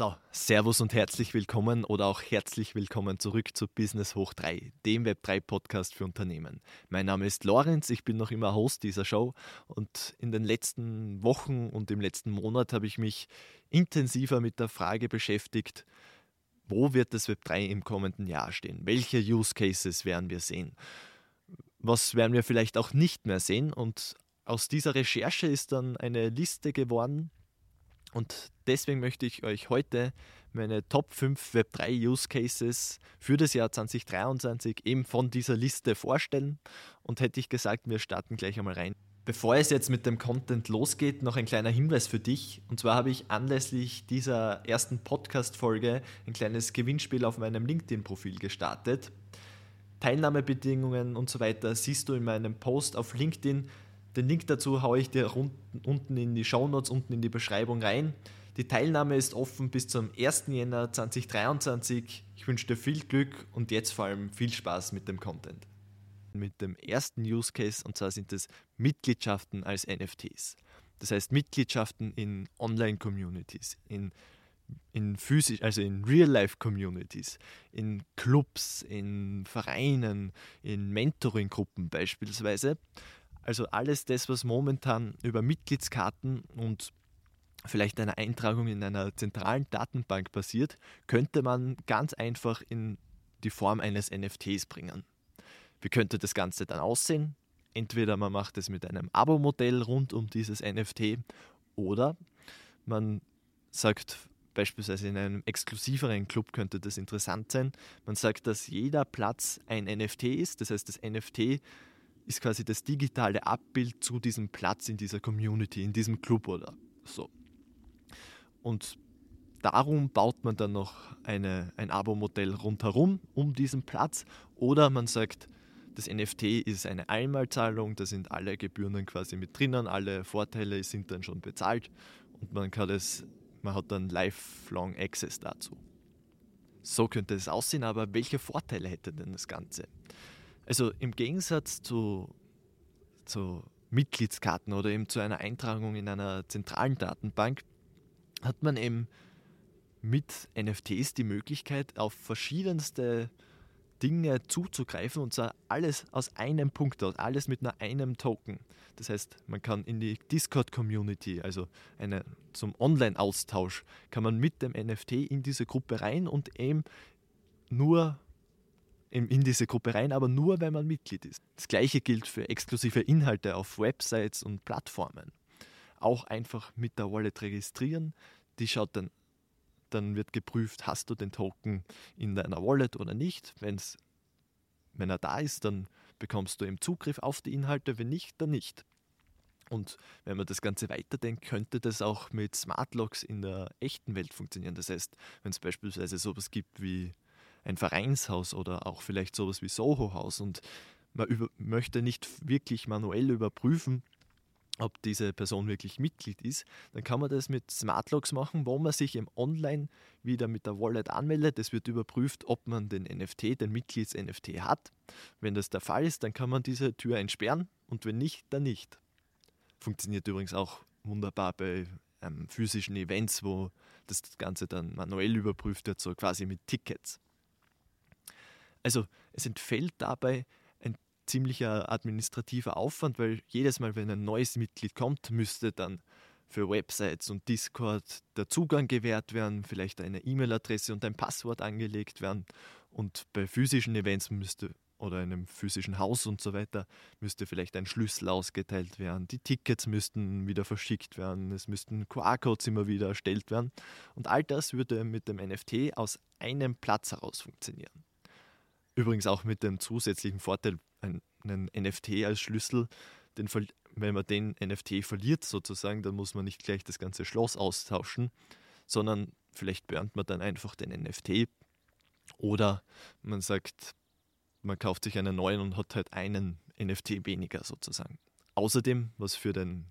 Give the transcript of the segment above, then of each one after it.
So, Servus und herzlich willkommen oder auch herzlich willkommen zurück zu Business Hoch 3, dem Web3 Podcast für Unternehmen. Mein Name ist Lorenz, ich bin noch immer Host dieser Show und in den letzten Wochen und im letzten Monat habe ich mich intensiver mit der Frage beschäftigt, wo wird das Web3 im kommenden Jahr stehen? Welche Use Cases werden wir sehen? Was werden wir vielleicht auch nicht mehr sehen? Und aus dieser Recherche ist dann eine Liste geworden, und deswegen möchte ich euch heute meine Top 5 Web3 Use Cases für das Jahr 2023 eben von dieser Liste vorstellen. Und hätte ich gesagt, wir starten gleich einmal rein. Bevor es jetzt mit dem Content losgeht, noch ein kleiner Hinweis für dich. Und zwar habe ich anlässlich dieser ersten Podcast-Folge ein kleines Gewinnspiel auf meinem LinkedIn-Profil gestartet. Teilnahmebedingungen und so weiter siehst du in meinem Post auf LinkedIn. Den Link dazu haue ich dir unten in die Shownotes, unten in die Beschreibung rein. Die Teilnahme ist offen bis zum 1. Jänner 2023. Ich wünsche dir viel Glück und jetzt vor allem viel Spaß mit dem Content. Mit dem ersten Use Case und zwar sind es Mitgliedschaften als NFTs. Das heißt Mitgliedschaften in Online-Communities, in, in physisch, also in Real-Life-Communities, in Clubs, in Vereinen, in Mentoring-Gruppen beispielsweise. Also alles das, was momentan über Mitgliedskarten und vielleicht einer Eintragung in einer zentralen Datenbank passiert, könnte man ganz einfach in die Form eines NFTs bringen. Wie könnte das Ganze dann aussehen? Entweder man macht es mit einem Abo-Modell rund um dieses NFT oder man sagt beispielsweise in einem exklusiveren Club könnte das interessant sein. Man sagt, dass jeder Platz ein NFT ist. Das heißt, das NFT ist quasi das digitale Abbild zu diesem Platz in dieser Community, in diesem Club oder so. Und darum baut man dann noch eine, ein Abo-Modell rundherum um diesen Platz oder man sagt, das NFT ist eine Einmalzahlung, da sind alle Gebühren dann quasi mit drinnen, alle Vorteile sind dann schon bezahlt und man kann das, man hat dann lifelong Access dazu. So könnte es aussehen, aber welche Vorteile hätte denn das Ganze? Also im Gegensatz zu, zu Mitgliedskarten oder eben zu einer Eintragung in einer zentralen Datenbank hat man eben mit NFTs die Möglichkeit, auf verschiedenste Dinge zuzugreifen und zwar alles aus einem Punkt aus, alles mit nur einem Token. Das heißt, man kann in die Discord-Community, also eine, zum Online-Austausch, kann man mit dem NFT in diese Gruppe rein und eben nur in diese Gruppe rein, aber nur, wenn man Mitglied ist. Das gleiche gilt für exklusive Inhalte auf Websites und Plattformen. Auch einfach mit der Wallet registrieren. Die schaut dann, dann wird geprüft, hast du den Token in deiner Wallet oder nicht. Wenn's, wenn er da ist, dann bekommst du eben Zugriff auf die Inhalte, wenn nicht, dann nicht. Und wenn man das Ganze weiterdenkt, könnte das auch mit Smart Locks in der echten Welt funktionieren. Das heißt, wenn es beispielsweise sowas gibt wie ein Vereinshaus oder auch vielleicht sowas wie Soho-Haus und man über, möchte nicht wirklich manuell überprüfen, ob diese Person wirklich Mitglied ist, dann kann man das mit Smart Logs machen, wo man sich im Online wieder mit der Wallet anmeldet. Es wird überprüft, ob man den NFT, den Mitglieds-NFT hat. Wenn das der Fall ist, dann kann man diese Tür entsperren und wenn nicht, dann nicht. Funktioniert übrigens auch wunderbar bei ähm, physischen Events, wo das Ganze dann manuell überprüft wird, so quasi mit Tickets. Also es entfällt dabei ein ziemlicher administrativer Aufwand, weil jedes Mal, wenn ein neues Mitglied kommt, müsste dann für Websites und Discord der Zugang gewährt werden, vielleicht eine E-Mail-Adresse und ein Passwort angelegt werden. Und bei physischen Events müsste oder einem physischen Haus und so weiter müsste vielleicht ein Schlüssel ausgeteilt werden. Die Tickets müssten wieder verschickt werden. Es müssten QR-Codes immer wieder erstellt werden. Und all das würde mit dem NFT aus einem Platz heraus funktionieren. Übrigens auch mit dem zusätzlichen Vorteil, einen NFT als Schlüssel, den, wenn man den NFT verliert sozusagen, dann muss man nicht gleich das ganze Schloss austauschen, sondern vielleicht burnt man dann einfach den NFT oder man sagt, man kauft sich einen neuen und hat halt einen NFT weniger sozusagen. Außerdem, was für den,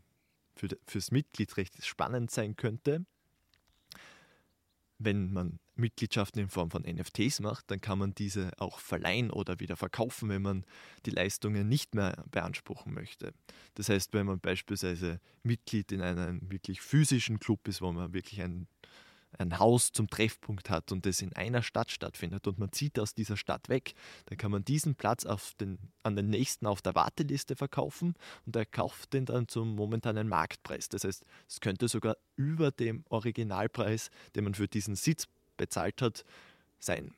für, fürs Mitglied recht spannend sein könnte, wenn man Mitgliedschaften in Form von NFTs macht, dann kann man diese auch verleihen oder wieder verkaufen, wenn man die Leistungen nicht mehr beanspruchen möchte. Das heißt, wenn man beispielsweise Mitglied in einem wirklich physischen Club ist, wo man wirklich ein, ein Haus zum Treffpunkt hat und das in einer Stadt stattfindet und man zieht aus dieser Stadt weg, dann kann man diesen Platz den, an den nächsten auf der Warteliste verkaufen und er kauft den dann zum momentanen Marktpreis. Das heißt, es könnte sogar über dem Originalpreis, den man für diesen Sitz bezahlt hat, sein.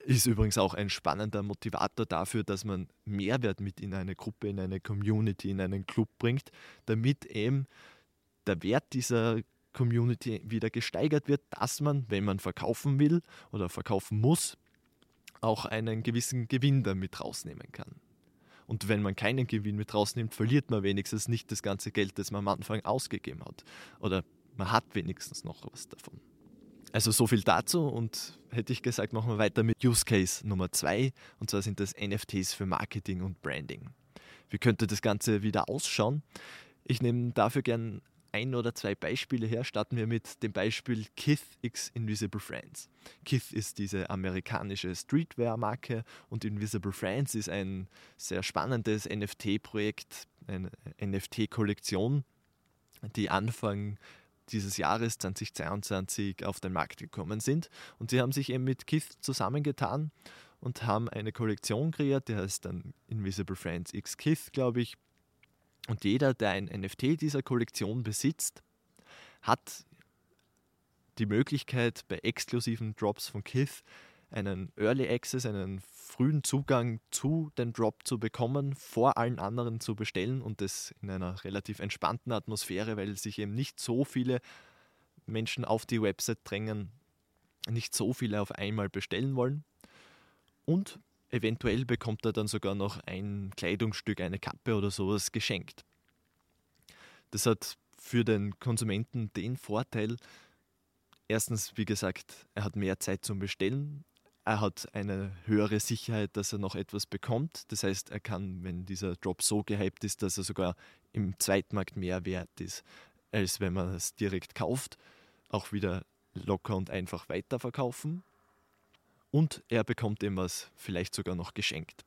Ist übrigens auch ein spannender Motivator dafür, dass man Mehrwert mit in eine Gruppe, in eine Community, in einen Club bringt, damit eben der Wert dieser Community wieder gesteigert wird, dass man, wenn man verkaufen will oder verkaufen muss, auch einen gewissen Gewinn damit rausnehmen kann. Und wenn man keinen Gewinn mit rausnimmt, verliert man wenigstens nicht das ganze Geld, das man am Anfang ausgegeben hat. Oder man hat wenigstens noch was davon. Also so viel dazu und hätte ich gesagt, machen wir weiter mit Use Case Nummer zwei und zwar sind das NFTs für Marketing und Branding. Wie könnte das Ganze wieder ausschauen? Ich nehme dafür gern ein oder zwei Beispiele her. Starten wir mit dem Beispiel Kith X Invisible Friends. Kith ist diese amerikanische Streetwear-Marke und Invisible Friends ist ein sehr spannendes NFT-Projekt, eine NFT-Kollektion, die Anfang dieses Jahres 2022 auf den Markt gekommen sind. Und sie haben sich eben mit Kith zusammengetan und haben eine Kollektion kreiert, die heißt dann Invisible Friends X Kith, glaube ich. Und jeder, der ein NFT dieser Kollektion besitzt, hat die Möglichkeit, bei exklusiven Drops von Kith einen Early Access, einen frühen Zugang zu den Drop zu bekommen, vor allen anderen zu bestellen und das in einer relativ entspannten Atmosphäre, weil sich eben nicht so viele Menschen auf die Website drängen, nicht so viele auf einmal bestellen wollen. Und eventuell bekommt er dann sogar noch ein Kleidungsstück, eine Kappe oder sowas geschenkt. Das hat für den Konsumenten den Vorteil, erstens, wie gesagt, er hat mehr Zeit zum Bestellen, er hat eine höhere Sicherheit, dass er noch etwas bekommt. Das heißt, er kann, wenn dieser Drop so gehypt ist, dass er sogar im Zweitmarkt mehr wert ist, als wenn man es direkt kauft, auch wieder locker und einfach weiterverkaufen. Und er bekommt ihm was vielleicht sogar noch geschenkt.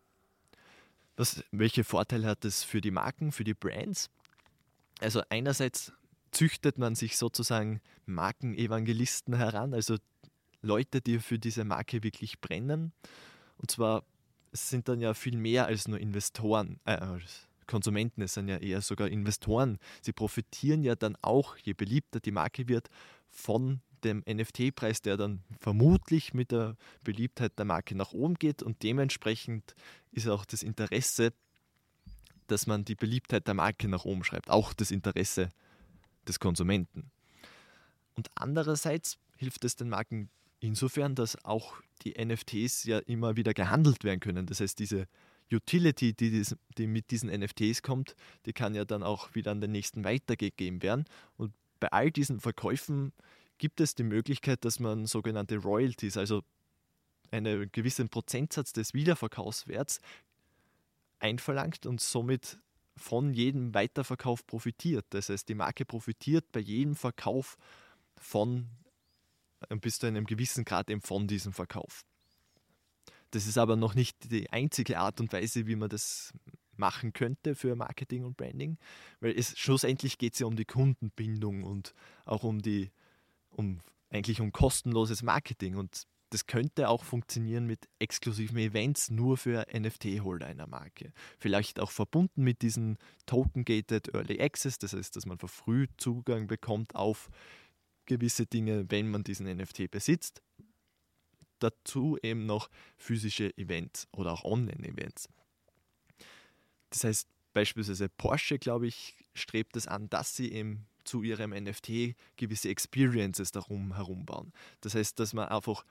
Was, welche Vorteile hat es für die Marken, für die Brands? Also einerseits züchtet man sich sozusagen Markenevangelisten heran, also Leute, die für diese Marke wirklich brennen. Und zwar sind dann ja viel mehr als nur Investoren, äh, Konsumenten, es sind ja eher sogar Investoren. Sie profitieren ja dann auch, je beliebter die Marke wird, von dem NFT-Preis, der dann vermutlich mit der Beliebtheit der Marke nach oben geht und dementsprechend ist auch das Interesse, dass man die Beliebtheit der Marke nach oben schreibt, auch das Interesse des Konsumenten. Und andererseits hilft es den Marken Insofern, dass auch die NFTs ja immer wieder gehandelt werden können. Das heißt, diese Utility, die, dies, die mit diesen NFTs kommt, die kann ja dann auch wieder an den nächsten weitergegeben werden. Und bei all diesen Verkäufen gibt es die Möglichkeit, dass man sogenannte Royalties, also einen gewissen Prozentsatz des Wiederverkaufswerts einverlangt und somit von jedem Weiterverkauf profitiert. Das heißt, die Marke profitiert bei jedem Verkauf von bis zu einem gewissen Grad eben von diesem Verkauf. Das ist aber noch nicht die einzige Art und Weise, wie man das machen könnte für Marketing und Branding, weil es schlussendlich geht es ja um die Kundenbindung und auch um die, um eigentlich um kostenloses Marketing und das könnte auch funktionieren mit exklusiven Events nur für NFT-Holder einer Marke. Vielleicht auch verbunden mit diesen Token-Gated Early Access, das heißt, dass man verfrüht Zugang bekommt auf gewisse Dinge, wenn man diesen NFT besitzt. Dazu eben noch physische Events oder auch Online-Events. Das heißt, beispielsweise Porsche, glaube ich, strebt es an, dass sie eben zu ihrem NFT gewisse Experiences darum herum bauen. Das heißt, dass man einfach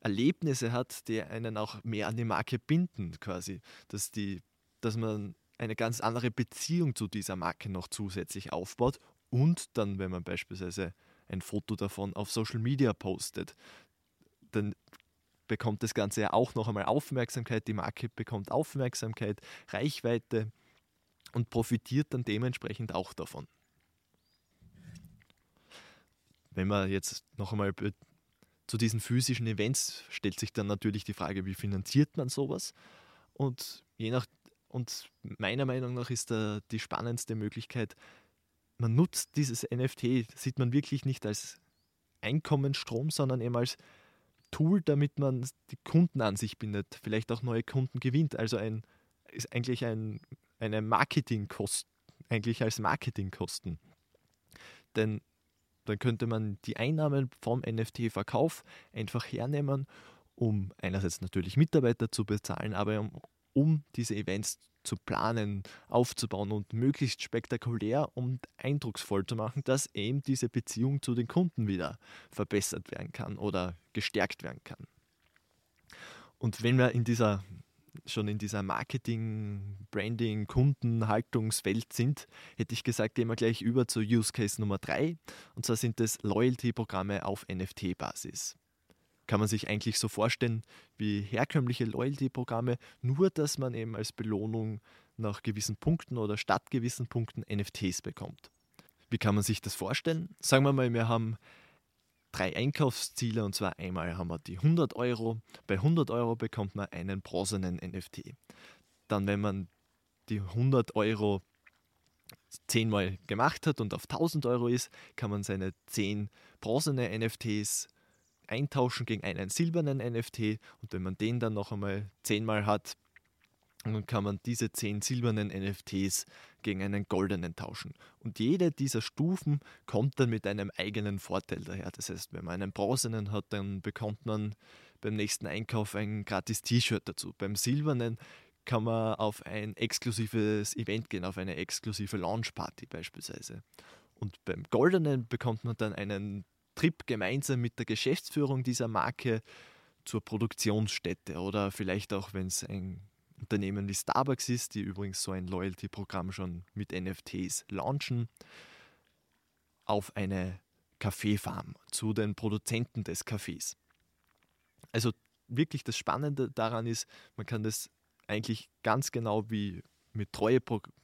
Erlebnisse hat, die einen auch mehr an die Marke binden, quasi. Dass, die, dass man eine ganz andere Beziehung zu dieser Marke noch zusätzlich aufbaut und dann, wenn man beispielsweise ein Foto davon auf Social Media postet, dann bekommt das Ganze ja auch noch einmal Aufmerksamkeit, die Marke bekommt Aufmerksamkeit, Reichweite und profitiert dann dementsprechend auch davon. Wenn man jetzt noch einmal zu diesen physischen Events stellt sich dann natürlich die Frage, wie finanziert man sowas? Und je nach und meiner Meinung nach ist da die spannendste Möglichkeit, man nutzt dieses NFT, sieht man wirklich nicht als Einkommensstrom, sondern eben als Tool, damit man die Kunden an sich bindet, vielleicht auch neue Kunden gewinnt. Also ein, ist eigentlich ein, eine Marketingkosten, eigentlich als Marketingkosten. Denn dann könnte man die Einnahmen vom NFT-Verkauf einfach hernehmen, um einerseits natürlich Mitarbeiter zu bezahlen, aber um, um diese Events zu planen, aufzubauen und möglichst spektakulär und eindrucksvoll zu machen, dass eben diese Beziehung zu den Kunden wieder verbessert werden kann oder gestärkt werden kann. Und wenn wir in dieser schon in dieser Marketing, Branding, Kundenhaltungswelt sind, hätte ich gesagt, gehen wir gleich über zu Use Case Nummer 3. Und zwar sind es Loyalty-Programme auf NFT-Basis. Kann man sich eigentlich so vorstellen wie herkömmliche Loyalty-Programme, nur dass man eben als Belohnung nach gewissen Punkten oder statt gewissen Punkten NFTs bekommt. Wie kann man sich das vorstellen? Sagen wir mal, wir haben drei Einkaufsziele und zwar einmal haben wir die 100 Euro. Bei 100 Euro bekommt man einen bronzenen NFT. Dann, wenn man die 100 Euro zehnmal gemacht hat und auf 1000 Euro ist, kann man seine 10 bronzene NFTs eintauschen gegen einen silbernen NFT und wenn man den dann noch einmal zehnmal hat, dann kann man diese zehn silbernen NFTs gegen einen goldenen tauschen. Und jede dieser Stufen kommt dann mit einem eigenen Vorteil daher. Das heißt, wenn man einen bronzenen hat, dann bekommt man beim nächsten Einkauf ein gratis T-Shirt dazu. Beim silbernen kann man auf ein exklusives Event gehen, auf eine exklusive Launchparty beispielsweise. Und beim goldenen bekommt man dann einen Trip gemeinsam mit der Geschäftsführung dieser Marke zur Produktionsstätte oder vielleicht auch, wenn es ein Unternehmen wie Starbucks ist, die übrigens so ein Loyalty-Programm schon mit NFTs launchen, auf eine Kaffeefarm zu den Produzenten des Kaffees. Also wirklich das Spannende daran ist, man kann das eigentlich ganz genau wie mit Treue,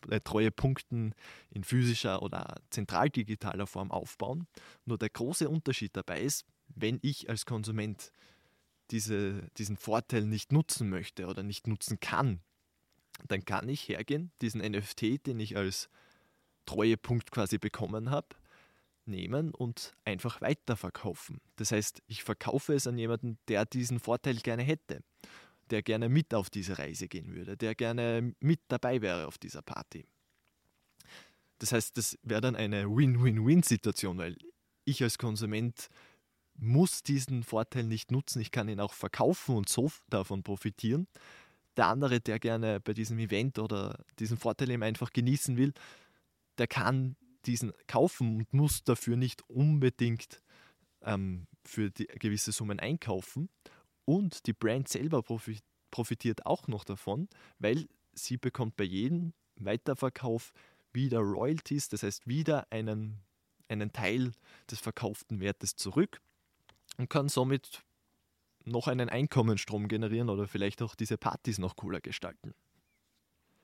äh, Treuepunkten in physischer oder zentral digitaler Form aufbauen. Nur der große Unterschied dabei ist, wenn ich als Konsument diese, diesen Vorteil nicht nutzen möchte oder nicht nutzen kann, dann kann ich hergehen, diesen NFT, den ich als Treuepunkt quasi bekommen habe, nehmen und einfach weiterverkaufen. Das heißt, ich verkaufe es an jemanden, der diesen Vorteil gerne hätte, der gerne mit auf diese Reise gehen würde, der gerne mit dabei wäre auf dieser Party. Das heißt, das wäre dann eine Win-Win-Win-Situation, weil ich als Konsument muss diesen Vorteil nicht nutzen. Ich kann ihn auch verkaufen und so davon profitieren. Der andere, der gerne bei diesem Event oder diesen Vorteil eben einfach genießen will, der kann diesen kaufen und muss dafür nicht unbedingt ähm, für gewisse Summen einkaufen. Und die Brand selber profitiert auch noch davon, weil sie bekommt bei jedem Weiterverkauf wieder Royalties, das heißt wieder einen, einen Teil des verkauften Wertes zurück und kann somit noch einen Einkommensstrom generieren oder vielleicht auch diese Partys noch cooler gestalten.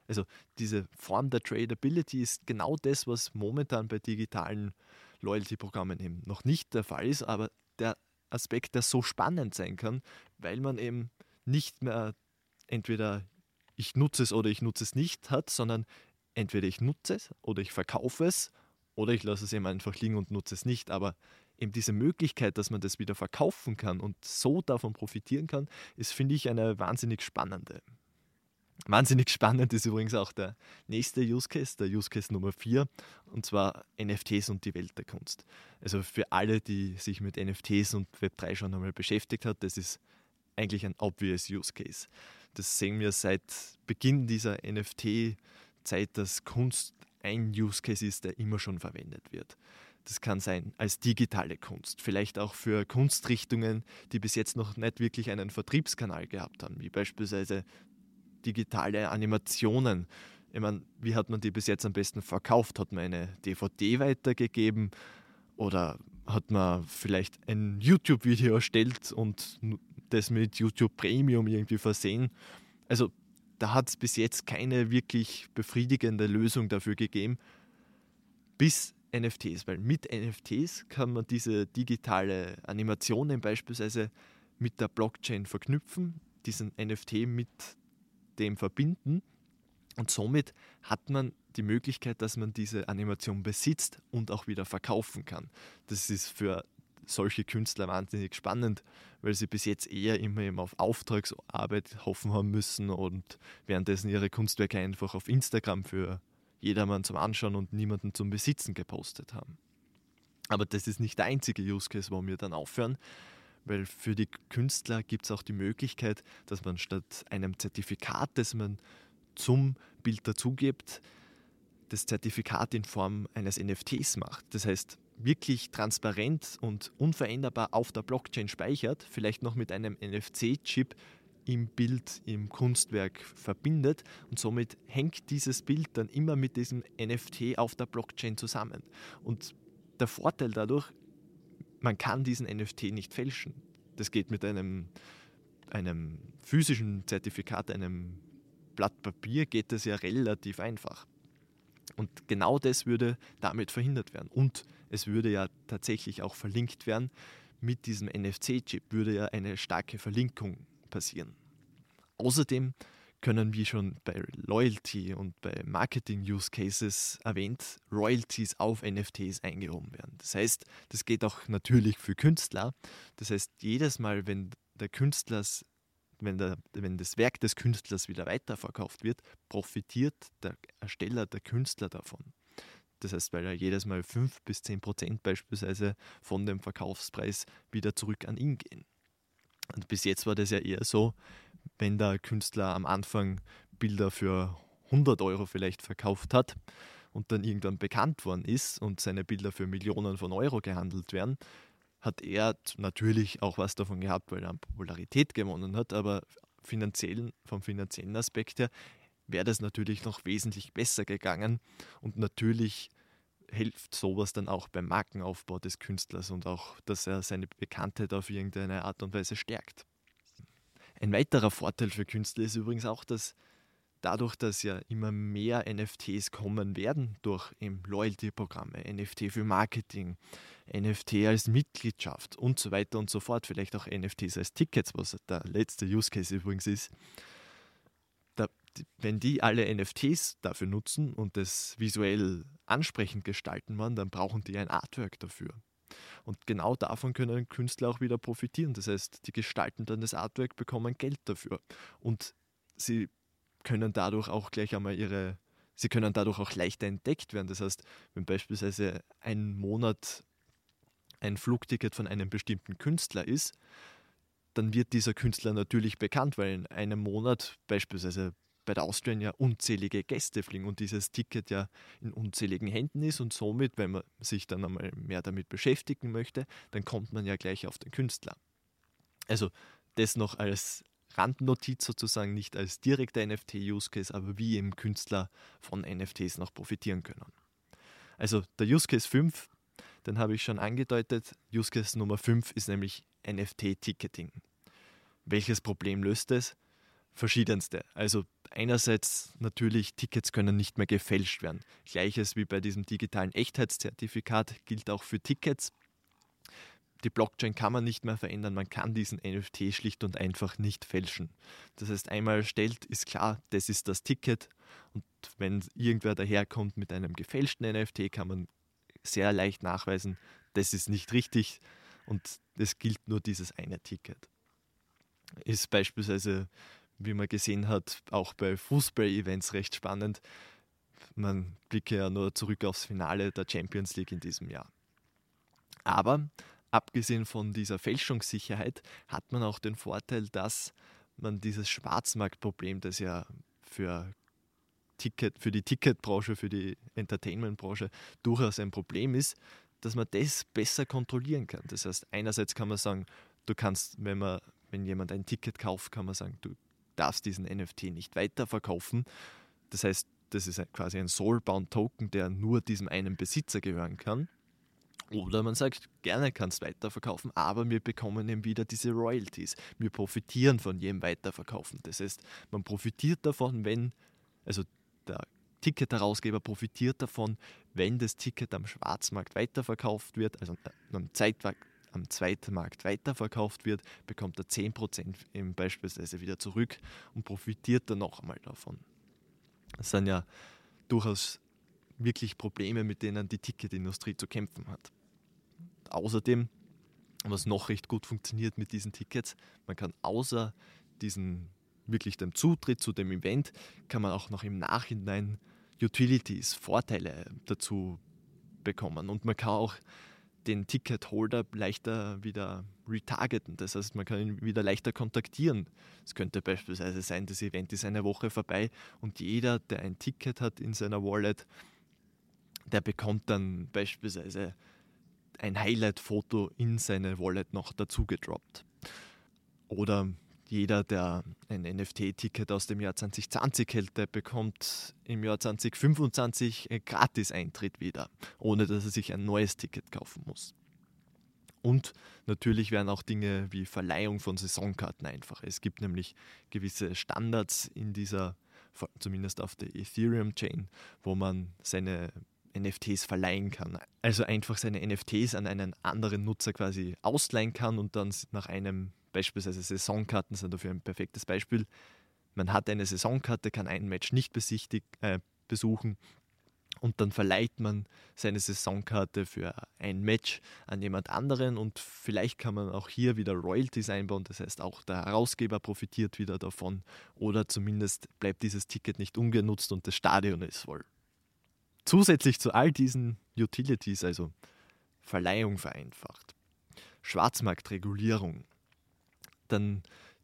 Also diese Form der Tradability ist genau das, was momentan bei digitalen Loyalty-Programmen eben noch nicht der Fall ist, aber der Aspekt, der so spannend sein kann, weil man eben nicht mehr entweder ich nutze es oder ich nutze es nicht hat, sondern entweder ich nutze es oder ich verkaufe es oder ich lasse es eben einfach liegen und nutze es nicht. Aber eben diese Möglichkeit, dass man das wieder verkaufen kann und so davon profitieren kann, ist, finde ich, eine wahnsinnig spannende. Wahnsinnig spannend ist übrigens auch der nächste Use Case, der Use Case Nummer 4, und zwar NFTs und die Welt der Kunst. Also für alle, die sich mit NFTs und Web3 schon einmal beschäftigt hat, das ist eigentlich ein obvious Use Case. Das sehen wir seit Beginn dieser NFT-Zeit, dass Kunst ein Use Case ist, der immer schon verwendet wird. Das kann sein als digitale Kunst, vielleicht auch für Kunstrichtungen, die bis jetzt noch nicht wirklich einen Vertriebskanal gehabt haben, wie beispielsweise digitale Animationen. Ich meine, wie hat man die bis jetzt am besten verkauft? Hat man eine DVD weitergegeben oder hat man vielleicht ein YouTube-Video erstellt und das mit YouTube Premium irgendwie versehen? Also da hat es bis jetzt keine wirklich befriedigende Lösung dafür gegeben, bis NFTs, weil mit NFTs kann man diese digitale Animationen beispielsweise mit der Blockchain verknüpfen, diesen NFT mit dem verbinden und somit hat man die Möglichkeit, dass man diese Animation besitzt und auch wieder verkaufen kann. Das ist für solche Künstler wahnsinnig spannend, weil sie bis jetzt eher immer eben auf Auftragsarbeit hoffen haben müssen und währenddessen ihre Kunstwerke einfach auf Instagram für jedermann zum Anschauen und niemanden zum Besitzen gepostet haben. Aber das ist nicht der einzige Use Case, wo wir dann aufhören, weil für die Künstler gibt es auch die Möglichkeit, dass man statt einem Zertifikat, das man zum Bild dazugibt, das Zertifikat in Form eines NFTs macht. Das heißt, wirklich transparent und unveränderbar auf der Blockchain speichert, vielleicht noch mit einem NFC-Chip im Bild, im Kunstwerk verbindet und somit hängt dieses Bild dann immer mit diesem NFT auf der Blockchain zusammen. Und der Vorteil dadurch, man kann diesen NFT nicht fälschen. Das geht mit einem, einem physischen Zertifikat, einem Blatt Papier, geht das ja relativ einfach. Und genau das würde damit verhindert werden. Und es würde ja tatsächlich auch verlinkt werden. Mit diesem NFC-Chip würde ja eine starke Verlinkung passieren. Außerdem können, wie schon bei Loyalty und bei Marketing-Use Cases erwähnt, Royalties auf NFTs eingehoben werden. Das heißt, das geht auch natürlich für Künstler. Das heißt, jedes Mal, wenn der Künstler wenn, wenn das Werk des Künstlers wieder weiterverkauft wird, profitiert der Ersteller, der Künstler davon. Das heißt, weil er jedes Mal 5 bis 10 Prozent beispielsweise von dem Verkaufspreis wieder zurück an ihn gehen. Und bis jetzt war das ja eher so, wenn der Künstler am Anfang Bilder für 100 Euro vielleicht verkauft hat und dann irgendwann bekannt worden ist und seine Bilder für Millionen von Euro gehandelt werden, hat er natürlich auch was davon gehabt, weil er an Popularität gewonnen hat, aber finanziellen, vom finanziellen Aspekt her wäre das natürlich noch wesentlich besser gegangen. Und natürlich hilft sowas dann auch beim Markenaufbau des Künstlers und auch, dass er seine Bekanntheit auf irgendeine Art und Weise stärkt. Ein weiterer Vorteil für Künstler ist übrigens auch, dass dadurch, dass ja immer mehr NFTs kommen werden durch Loyalty-Programme, NFT für Marketing, NFT als Mitgliedschaft und so weiter und so fort, vielleicht auch NFTs als Tickets, was der letzte Use Case übrigens ist, wenn die alle NFTs dafür nutzen und das visuell ansprechend gestalten wollen, dann brauchen die ein Artwork dafür. Und genau davon können Künstler auch wieder profitieren. Das heißt, die gestalten dann das Artwork, bekommen Geld dafür. Und sie können dadurch auch gleich einmal ihre, sie können dadurch auch leichter entdeckt werden. Das heißt, wenn beispielsweise ein Monat ein Flugticket von einem bestimmten Künstler ist, dann wird dieser Künstler natürlich bekannt, weil in einem Monat beispielsweise bei der Austrian ja unzählige Gäste fliegen und dieses Ticket ja in unzähligen Händen ist und somit, wenn man sich dann einmal mehr damit beschäftigen möchte, dann kommt man ja gleich auf den Künstler. Also das noch als Randnotiz sozusagen, nicht als direkter NFT-Use-Case, aber wie eben Künstler von NFTs noch profitieren können. Also der Use Case 5, den habe ich schon angedeutet. Use Case Nummer 5 ist nämlich NFT-Ticketing. Welches Problem löst es? verschiedenste. Also einerseits natürlich, Tickets können nicht mehr gefälscht werden. Gleiches wie bei diesem digitalen Echtheitszertifikat gilt auch für Tickets. Die Blockchain kann man nicht mehr verändern, man kann diesen NFT schlicht und einfach nicht fälschen. Das heißt, einmal erstellt ist klar, das ist das Ticket und wenn irgendwer daherkommt mit einem gefälschten NFT, kann man sehr leicht nachweisen, das ist nicht richtig und es gilt nur dieses eine Ticket. Ist beispielsweise wie man gesehen hat, auch bei Fußball-Events recht spannend. Man blicke ja nur zurück aufs Finale der Champions League in diesem Jahr. Aber abgesehen von dieser Fälschungssicherheit hat man auch den Vorteil, dass man dieses Schwarzmarktproblem, das ja für, Ticket, für die Ticketbranche, für die Entertainmentbranche durchaus ein Problem ist, dass man das besser kontrollieren kann. Das heißt, einerseits kann man sagen, du kannst, wenn man, wenn jemand ein Ticket kauft, kann man sagen, du darfst diesen NFT nicht weiterverkaufen. Das heißt, das ist quasi ein Soulbound Token, der nur diesem einen Besitzer gehören kann. Oder man sagt, gerne kannst weiterverkaufen, aber wir bekommen eben wieder diese Royalties. Wir profitieren von jedem Weiterverkaufen. Das heißt, man profitiert davon, wenn, also der Ticket-Herausgeber profitiert davon, wenn das Ticket am Schwarzmarkt weiterverkauft wird, also am Zeitmarkt am zweiten Markt weiterverkauft wird, bekommt er 10% eben beispielsweise wieder zurück und profitiert dann noch einmal davon. Das sind ja durchaus wirklich Probleme, mit denen die Ticketindustrie zu kämpfen hat. Außerdem was noch recht gut funktioniert mit diesen Tickets, man kann außer diesen wirklich dem Zutritt zu dem Event, kann man auch noch im Nachhinein Utilities, Vorteile dazu bekommen. Und man kann auch den Ticketholder leichter wieder retargeten. Das heißt, man kann ihn wieder leichter kontaktieren. Es könnte beispielsweise sein, das Event ist eine Woche vorbei und jeder, der ein Ticket hat in seiner Wallet, der bekommt dann beispielsweise ein Highlight-Foto in seine Wallet noch dazu gedroppt. Oder jeder, der ein NFT-Ticket aus dem Jahr 2020 hält, der bekommt im Jahr 2025 Gratis-Eintritt wieder, ohne dass er sich ein neues Ticket kaufen muss. Und natürlich werden auch Dinge wie Verleihung von Saisonkarten einfacher. Es gibt nämlich gewisse Standards in dieser, zumindest auf der Ethereum-Chain, wo man seine NFTs verleihen kann. Also einfach seine NFTs an einen anderen Nutzer quasi ausleihen kann und dann nach einem Beispielsweise Saisonkarten sind dafür ein perfektes Beispiel. Man hat eine Saisonkarte, kann ein Match nicht besichtig, äh, besuchen und dann verleiht man seine Saisonkarte für ein Match an jemand anderen und vielleicht kann man auch hier wieder Royalties einbauen, das heißt auch der Herausgeber profitiert wieder davon oder zumindest bleibt dieses Ticket nicht ungenutzt und das Stadion ist voll. Zusätzlich zu all diesen Utilities, also Verleihung vereinfacht, Schwarzmarktregulierung, dann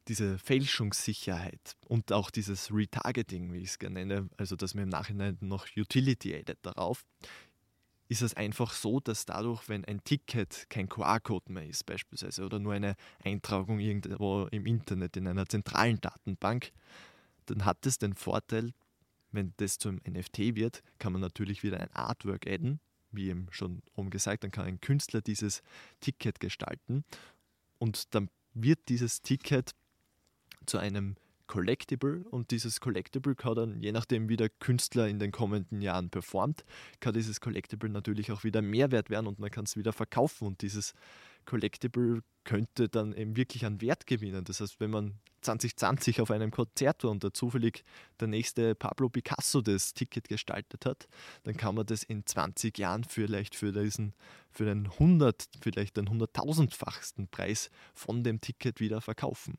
diese Fälschungssicherheit und auch dieses Retargeting, wie ich es gerne nenne, also dass man im Nachhinein noch Utility addet darauf, ist es einfach so, dass dadurch, wenn ein Ticket kein QR-Code mehr ist beispielsweise oder nur eine Eintragung irgendwo im Internet in einer zentralen Datenbank, dann hat es den Vorteil, wenn das zum NFT wird, kann man natürlich wieder ein Artwork adden, wie eben schon oben gesagt, dann kann ein Künstler dieses Ticket gestalten und dann wird dieses Ticket zu einem Collectible und dieses Collectible kann dann, je nachdem wie der Künstler in den kommenden Jahren performt, kann dieses Collectible natürlich auch wieder Mehrwert werden und man kann es wieder verkaufen und dieses Collectible könnte dann eben wirklich an Wert gewinnen. Das heißt, wenn man 2020 auf einem Konzert war und da zufällig der nächste Pablo Picasso das Ticket gestaltet hat, dann kann man das in 20 Jahren vielleicht für diesen, für den 100, vielleicht den 100.000-fachsten Preis von dem Ticket wieder verkaufen.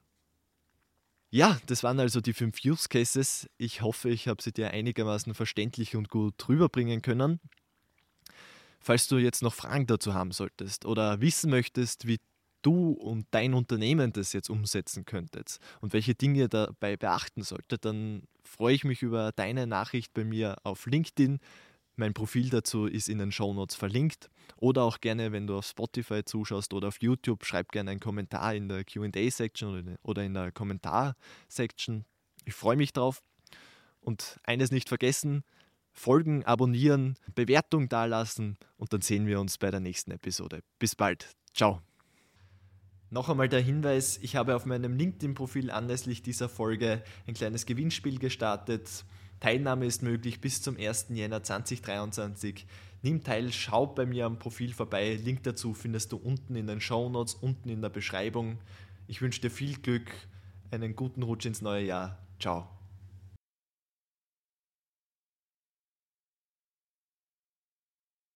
Ja, das waren also die fünf Use Cases. Ich hoffe, ich habe sie dir einigermaßen verständlich und gut rüberbringen können. Falls du jetzt noch Fragen dazu haben solltest oder wissen möchtest, wie du und dein Unternehmen das jetzt umsetzen könntet und welche Dinge dabei beachten solltet, dann freue ich mich über deine Nachricht bei mir auf LinkedIn. Mein Profil dazu ist in den Show Notes verlinkt. Oder auch gerne, wenn du auf Spotify zuschaust oder auf YouTube, schreib gerne einen Kommentar in der QA-Section oder in der Kommentar-Section. Ich freue mich drauf. Und eines nicht vergessen: Folgen, abonnieren, Bewertung dalassen und dann sehen wir uns bei der nächsten Episode. Bis bald. Ciao. Noch einmal der Hinweis, ich habe auf meinem LinkedIn-Profil anlässlich dieser Folge ein kleines Gewinnspiel gestartet. Teilnahme ist möglich bis zum 1. Jänner 2023. Nimm teil, schau bei mir am Profil vorbei. Link dazu findest du unten in den Show Notes, unten in der Beschreibung. Ich wünsche dir viel Glück, einen guten Rutsch ins neue Jahr. Ciao.